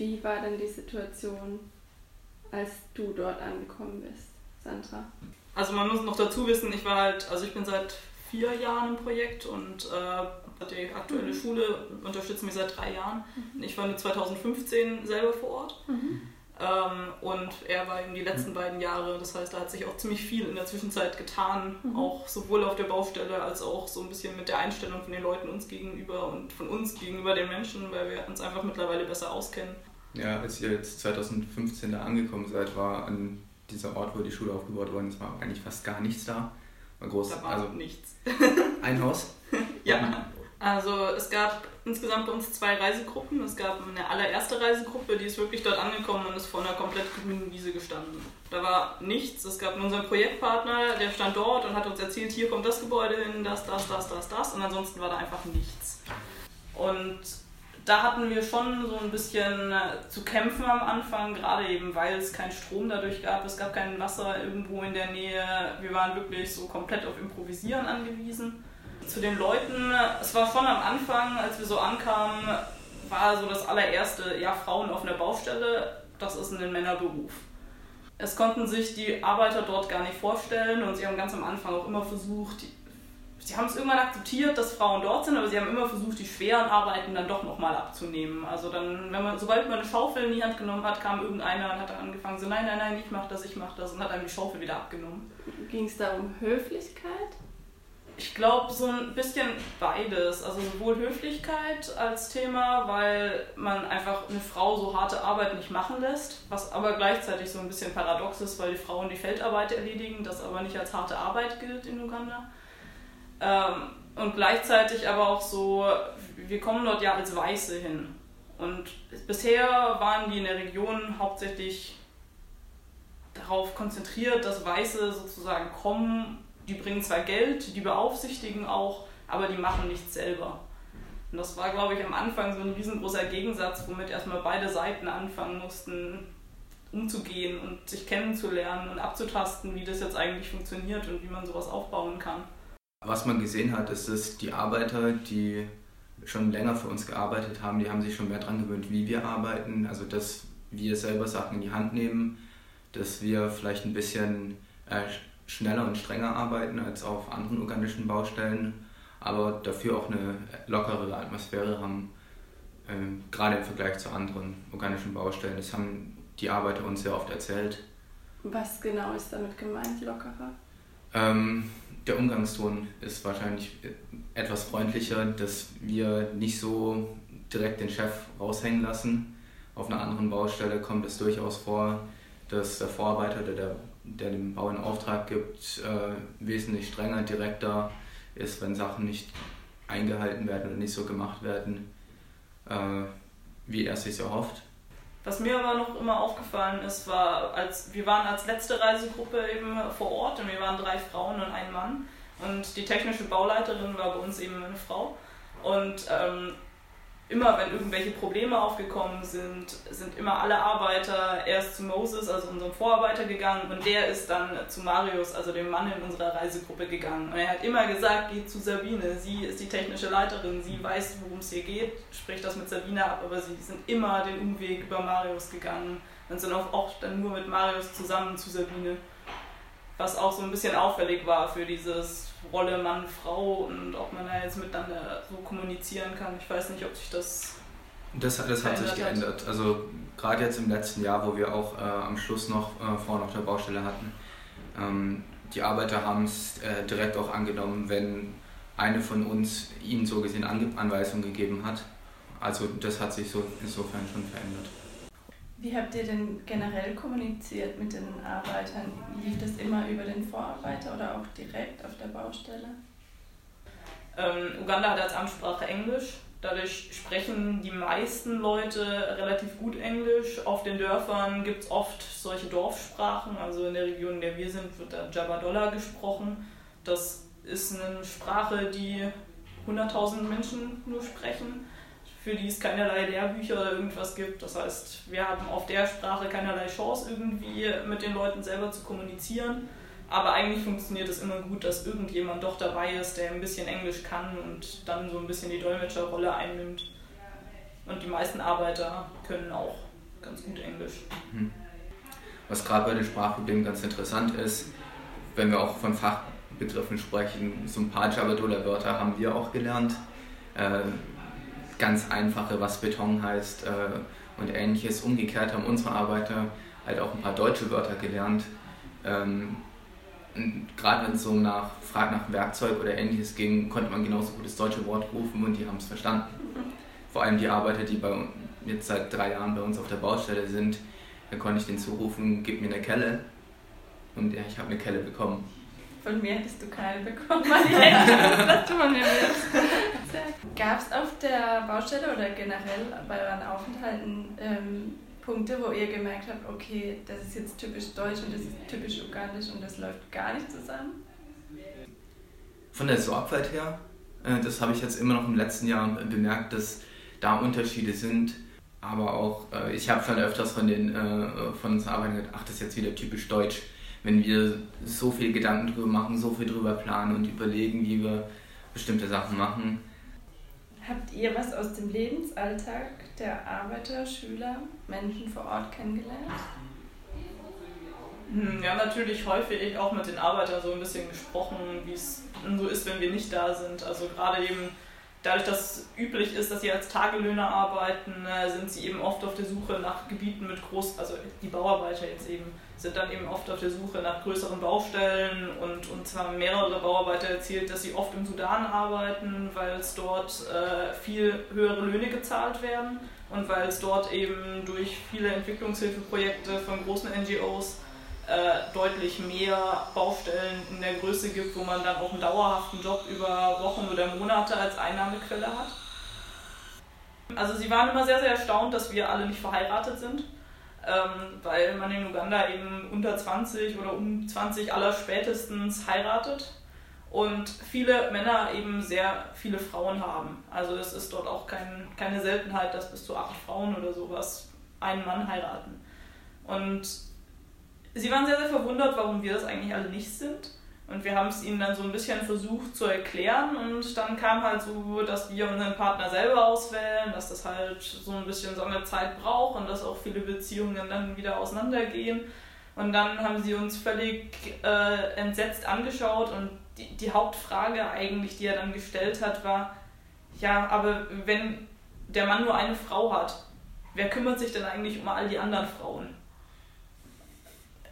Wie war denn die Situation, als du dort angekommen bist, Sandra? Also man muss noch dazu wissen, ich war halt, also ich bin seit vier Jahren im Projekt und äh, die aktuelle mhm. Schule unterstützt mich seit drei Jahren. Mhm. Ich war nur 2015 selber vor Ort. Mhm. Ähm, und er war eben die letzten beiden Jahre. Das heißt, da hat sich auch ziemlich viel in der Zwischenzeit getan, mhm. auch sowohl auf der Baustelle als auch so ein bisschen mit der Einstellung von den Leuten uns gegenüber und von uns gegenüber den Menschen, weil wir uns einfach mittlerweile besser auskennen. Ja, als ihr jetzt 2015 da angekommen seid, war an dieser Ort, wo die Schule aufgebaut worden ist, war eigentlich fast gar nichts da. War groß, da war also nichts. ein Haus? ja. Also es gab insgesamt bei uns zwei Reisegruppen. Es gab eine allererste Reisegruppe, die ist wirklich dort angekommen und ist vor einer komplett grünen Wiese gestanden. Da war nichts. Es gab unseren Projektpartner, der stand dort und hat uns erzählt, hier kommt das Gebäude hin, das, das, das, das, das. Und ansonsten war da einfach nichts. Und da hatten wir schon so ein bisschen äh, zu kämpfen am Anfang, gerade eben weil es keinen Strom dadurch gab, es gab kein Wasser irgendwo in der Nähe. Wir waren wirklich so komplett auf Improvisieren angewiesen zu den Leuten, es war schon am Anfang, als wir so ankamen, war so das allererste, ja, Frauen auf einer Baustelle, das ist ein Männerberuf. Es konnten sich die Arbeiter dort gar nicht vorstellen und sie haben ganz am Anfang auch immer versucht, sie haben es irgendwann akzeptiert, dass Frauen dort sind, aber sie haben immer versucht, die schweren Arbeiten dann doch nochmal abzunehmen. Also dann, wenn man, sobald man eine Schaufel in die Hand genommen hat, kam irgendeiner und hat dann angefangen, so nein, nein, nein, ich mach das, ich mach das und hat einem die Schaufel wieder abgenommen. Ging es da um Höflichkeit? Ich glaube, so ein bisschen beides. Also sowohl Höflichkeit als Thema, weil man einfach eine Frau so harte Arbeit nicht machen lässt, was aber gleichzeitig so ein bisschen paradox ist, weil die Frauen die Feldarbeit erledigen, das aber nicht als harte Arbeit gilt in Uganda. Ähm, und gleichzeitig aber auch so, wir kommen dort ja als Weiße hin. Und bisher waren die in der Region hauptsächlich darauf konzentriert, dass Weiße sozusagen kommen die bringen zwar Geld, die beaufsichtigen auch, aber die machen nichts selber. Und das war, glaube ich, am Anfang so ein riesengroßer Gegensatz, womit erstmal beide Seiten anfangen mussten, umzugehen und sich kennenzulernen und abzutasten, wie das jetzt eigentlich funktioniert und wie man sowas aufbauen kann. Was man gesehen hat, ist, dass die Arbeiter, die schon länger für uns gearbeitet haben, die haben sich schon mehr daran gewöhnt, wie wir arbeiten. Also, dass wir selber Sachen in die Hand nehmen, dass wir vielleicht ein bisschen äh, schneller und strenger arbeiten als auf anderen ugandischen Baustellen, aber dafür auch eine lockere Atmosphäre haben, äh, gerade im Vergleich zu anderen ugandischen Baustellen. Das haben die Arbeiter uns sehr oft erzählt. Was genau ist damit gemeint, lockerer? Ähm, der Umgangston ist wahrscheinlich etwas freundlicher, dass wir nicht so direkt den Chef raushängen lassen. Auf einer anderen Baustelle kommt es durchaus vor, dass der Vorarbeiter oder der der dem Bau einen Auftrag gibt, äh, wesentlich strenger, direkter ist, wenn Sachen nicht eingehalten werden oder nicht so gemacht werden, äh, wie er sich erhofft. Was mir aber noch immer aufgefallen ist, war, als wir waren als letzte Reisegruppe eben vor Ort und wir waren drei Frauen und ein Mann. Und die technische Bauleiterin war bei uns eben eine Frau. Und ähm, immer wenn irgendwelche Probleme aufgekommen sind, sind immer alle Arbeiter erst zu Moses, also unserem Vorarbeiter, gegangen und der ist dann zu Marius, also dem Mann in unserer Reisegruppe, gegangen. Und er hat immer gesagt, geht zu Sabine, sie ist die technische Leiterin, sie weiß, worum es hier geht, spricht das mit Sabine ab, aber sie sind immer den Umweg über Marius gegangen und sind auch oft dann nur mit Marius zusammen zu Sabine. Was auch so ein bisschen auffällig war für dieses Rolle Mann, Frau und ob man da jetzt miteinander so kommunizieren kann. Ich weiß nicht, ob sich das. Das, das hat sich geändert. Hat. Also gerade jetzt im letzten Jahr, wo wir auch äh, am Schluss noch äh, vorne auf der Baustelle hatten, ähm, die Arbeiter haben es äh, direkt auch angenommen, wenn eine von uns ihnen so gesehen An Anweisungen gegeben hat. Also das hat sich so insofern schon verändert. Wie habt ihr denn generell kommuniziert mit den Arbeitern? Lief das immer über den Vorarbeiter oder auch direkt auf der Baustelle? Ähm, Uganda hat als Amtssprache Englisch. Dadurch sprechen die meisten Leute relativ gut Englisch. Auf den Dörfern gibt es oft solche Dorfsprachen. Also in der Region, in der wir sind, wird da Jabadola gesprochen. Das ist eine Sprache, die 100.000 Menschen nur sprechen für die es keinerlei Lehrbücher oder irgendwas gibt. Das heißt, wir haben auf der Sprache keinerlei Chance, irgendwie mit den Leuten selber zu kommunizieren. Aber eigentlich funktioniert es immer gut, dass irgendjemand doch dabei ist, der ein bisschen Englisch kann und dann so ein bisschen die Dolmetscherrolle einnimmt. Und die meisten Arbeiter können auch ganz gut Englisch. Mhm. Was gerade bei den Sprachproblemen ganz interessant ist, wenn wir auch von Fachbegriffen sprechen, so ein paar Javadola-Wörter haben wir auch gelernt. Ganz einfache, was Beton heißt äh, und ähnliches. Umgekehrt haben unsere Arbeiter halt auch ein paar deutsche Wörter gelernt. Ähm, Gerade wenn es so nach Frag nach Werkzeug oder ähnliches ging, konnte man genauso gut das deutsche Wort rufen und die haben es verstanden. Vor allem die Arbeiter, die bei, jetzt seit drei Jahren bei uns auf der Baustelle sind, da konnte ich den zurufen, gib mir eine Kelle. Und ja, ich habe eine Kelle bekommen. Von mir hättest du keine bekommen, weil ich hätte dass du von mir willst. Gab es auf der Baustelle oder generell bei euren Aufenthalten ähm, Punkte, wo ihr gemerkt habt, okay, das ist jetzt typisch deutsch und das ist typisch ugandisch und das läuft gar nicht zusammen? Von der Sorgfalt her, äh, das habe ich jetzt immer noch im letzten Jahr bemerkt, dass da Unterschiede sind aber auch, äh, ich habe schon öfters von den äh, von uns Arbeitern gedacht, ach, das ist jetzt wieder typisch deutsch, wenn wir so viel Gedanken drüber machen, so viel drüber planen und überlegen, wie wir bestimmte Sachen machen. Habt ihr was aus dem Lebensalltag der Arbeiter, Schüler, Menschen vor Ort kennengelernt? Hm, ja, natürlich häufig auch mit den Arbeitern so ein bisschen gesprochen, wie es so ist, wenn wir nicht da sind. Also gerade eben dadurch, dass üblich ist, dass sie als Tagelöhner arbeiten, äh, sind sie eben oft auf der Suche nach Gebieten mit groß, also die Bauarbeiter jetzt eben, sind dann eben oft auf der Suche nach größeren Baustellen und, und zwar mehrere Bauarbeiter erzählt, dass sie oft im Sudan arbeiten, weil es dort äh, viel höhere Löhne gezahlt werden und weil es dort eben durch viele Entwicklungshilfeprojekte von großen NGOs äh, deutlich mehr Baustellen in der Größe gibt, wo man dann auch einen dauerhaften Job über Wochen oder Monate als Einnahmequelle hat. Also sie waren immer sehr, sehr erstaunt, dass wir alle nicht verheiratet sind, ähm, weil man in Uganda eben unter 20 oder um 20 aller spätestens heiratet und viele Männer eben sehr viele Frauen haben. Also es ist dort auch kein, keine Seltenheit, dass bis zu acht Frauen oder sowas einen Mann heiraten. Und sie waren sehr, sehr verwundert, warum wir das eigentlich alle nicht sind. Und wir haben es ihnen dann so ein bisschen versucht zu erklären und dann kam halt so, dass wir unseren Partner selber auswählen, dass das halt so ein bisschen so eine Zeit braucht und dass auch viele Beziehungen dann wieder auseinandergehen. Und dann haben sie uns völlig äh, entsetzt angeschaut und die, die Hauptfrage eigentlich, die er dann gestellt hat, war, ja, aber wenn der Mann nur eine Frau hat, wer kümmert sich denn eigentlich um all die anderen Frauen?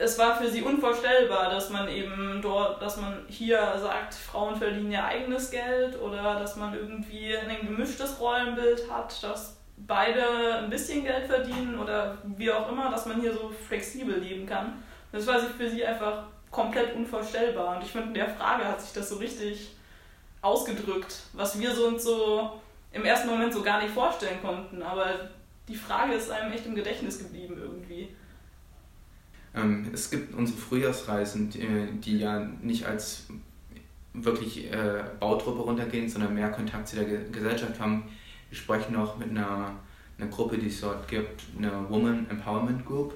Es war für sie unvorstellbar, dass man eben dort, dass man hier sagt, Frauen verdienen ihr eigenes Geld oder dass man irgendwie ein gemischtes Rollenbild hat, dass beide ein bisschen Geld verdienen oder wie auch immer, dass man hier so flexibel leben kann. Das war für sie einfach komplett unvorstellbar. Und ich finde, in der Frage hat sich das so richtig ausgedrückt, was wir so und so im ersten Moment so gar nicht vorstellen konnten. Aber die Frage ist einem echt im Gedächtnis geblieben irgendwie. Ähm, es gibt unsere Frühjahrsreisen, die, die ja nicht als wirklich äh, Bautruppe runtergehen, sondern mehr Kontakt zu der Gesellschaft haben. Wir sprechen noch mit einer, einer Gruppe, die es dort gibt, einer Woman Empowerment Group,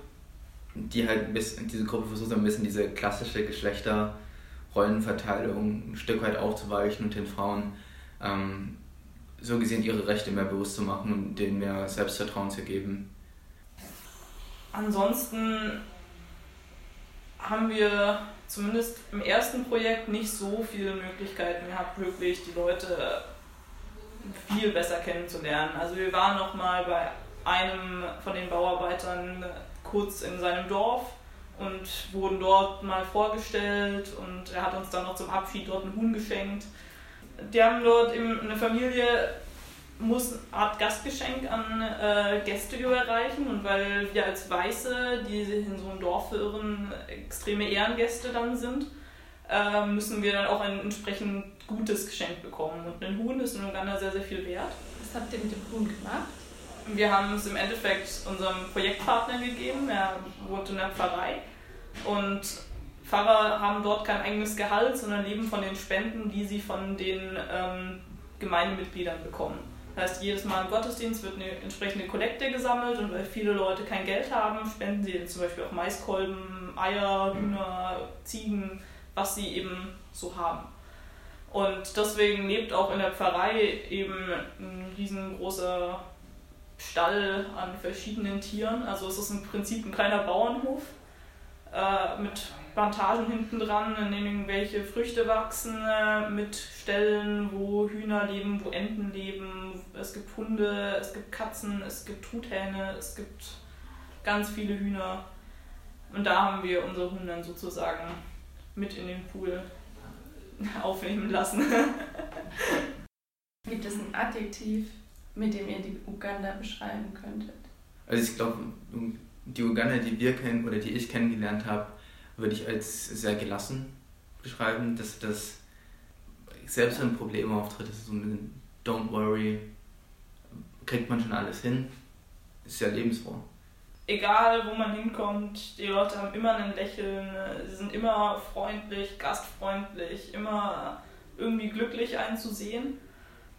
die halt bis, diese Gruppe versucht ein bisschen diese klassische Geschlechterrollenverteilung ein Stück weit aufzuweichen und den Frauen ähm, so gesehen ihre Rechte mehr bewusst zu machen und denen mehr Selbstvertrauen zu geben. Ansonsten haben wir zumindest im ersten Projekt nicht so viele Möglichkeiten gehabt, wirklich die Leute viel besser kennenzulernen. Also wir waren noch mal bei einem von den Bauarbeitern kurz in seinem Dorf und wurden dort mal vorgestellt und er hat uns dann noch zum Abschied dort einen Huhn geschenkt. Die haben dort eine Familie muss eine Art Gastgeschenk an äh, Gäste überreichen und weil wir als Weiße, die in so einem Dorf verirren, extreme Ehrengäste dann sind, äh, müssen wir dann auch ein entsprechend gutes Geschenk bekommen. Und ein Huhn ist in Uganda sehr, sehr viel wert. Was habt ihr mit dem Huhn gemacht? Wir haben es im Endeffekt unserem Projektpartner gegeben, er wohnt in der Pfarrei und Pfarrer haben dort kein eigenes Gehalt, sondern leben von den Spenden, die sie von den ähm, Gemeindemitgliedern bekommen. Das heißt, jedes Mal im Gottesdienst wird eine entsprechende Kollekte gesammelt und weil viele Leute kein Geld haben, spenden sie zum Beispiel auch Maiskolben, Eier, Hühner, Ziegen, was sie eben so haben. Und deswegen lebt auch in der Pfarrei eben ein riesengroßer Stall an verschiedenen Tieren. Also es ist im Prinzip ein kleiner Bauernhof äh, mit Plantagen hinten dran, in denen irgendwelche Früchte wachsen, äh, mit Ställen, wo Hühner leben, wo Enten leben. Es gibt Hunde, es gibt Katzen, es gibt Truthähne, es gibt ganz viele Hühner. Und da haben wir unsere Hunde dann sozusagen mit in den Pool aufnehmen lassen. Gibt es ein Adjektiv, mit dem ihr die Uganda beschreiben könntet? Also ich glaube, die Uganda, die wir kennen oder die ich kennengelernt habe, würde ich als sehr gelassen beschreiben, dass das selbst wenn Probleme auftritt, ist so ein Don't worry, kriegt man schon alles hin, ist sehr lebensfroh. Egal, wo man hinkommt, die Leute haben immer ein Lächeln, sie sind immer freundlich, gastfreundlich, immer irgendwie glücklich einen zu sehen.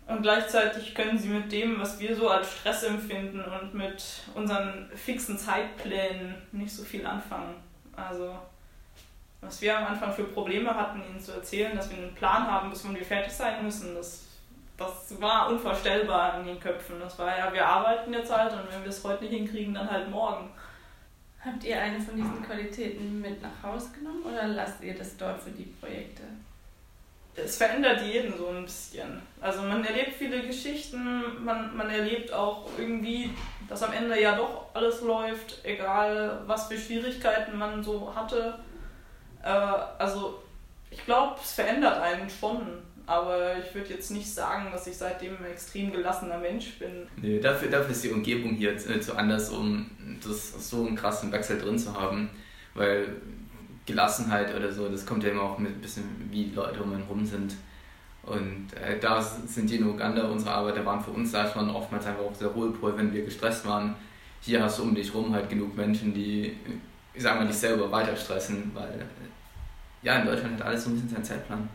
Und gleichzeitig können sie mit dem, was wir so als Stress empfinden und mit unseren fixen Zeitplänen nicht so viel anfangen. Also, was wir am Anfang für Probleme hatten, ihnen zu erzählen, dass wir einen Plan haben, bis wann wir fertig sein müssen, das, das war unvorstellbar in den Köpfen. Das war ja, wir arbeiten jetzt halt und wenn wir es heute nicht hinkriegen, dann halt morgen. Habt ihr eine von diesen Qualitäten mit nach Hause genommen oder lasst ihr das dort für die Projekte? es verändert jeden so ein bisschen. Also man erlebt viele Geschichten, man, man erlebt auch irgendwie, dass am Ende ja doch alles läuft, egal was für Schwierigkeiten man so hatte. Äh, also ich glaube, es verändert einen schon, aber ich würde jetzt nicht sagen, dass ich seitdem ein extrem gelassener Mensch bin. Nee, dafür, dafür ist die Umgebung hier zu, zu anders, um das, so einen krassen Wechsel drin zu haben. Weil Gelassenheit oder so, das kommt ja immer auch mit ein bisschen, wie Leute um einen rum sind. Und äh, da sind die in Uganda, unsere Arbeiter waren für uns da schon oftmals einfach auch der Ruhepol, wenn wir gestresst waren. Hier hast du um dich rum halt genug Menschen, die, ich sag mal, dich selber weiter stressen, weil ja, in Deutschland hat alles so ein bisschen seinen Zeitplan.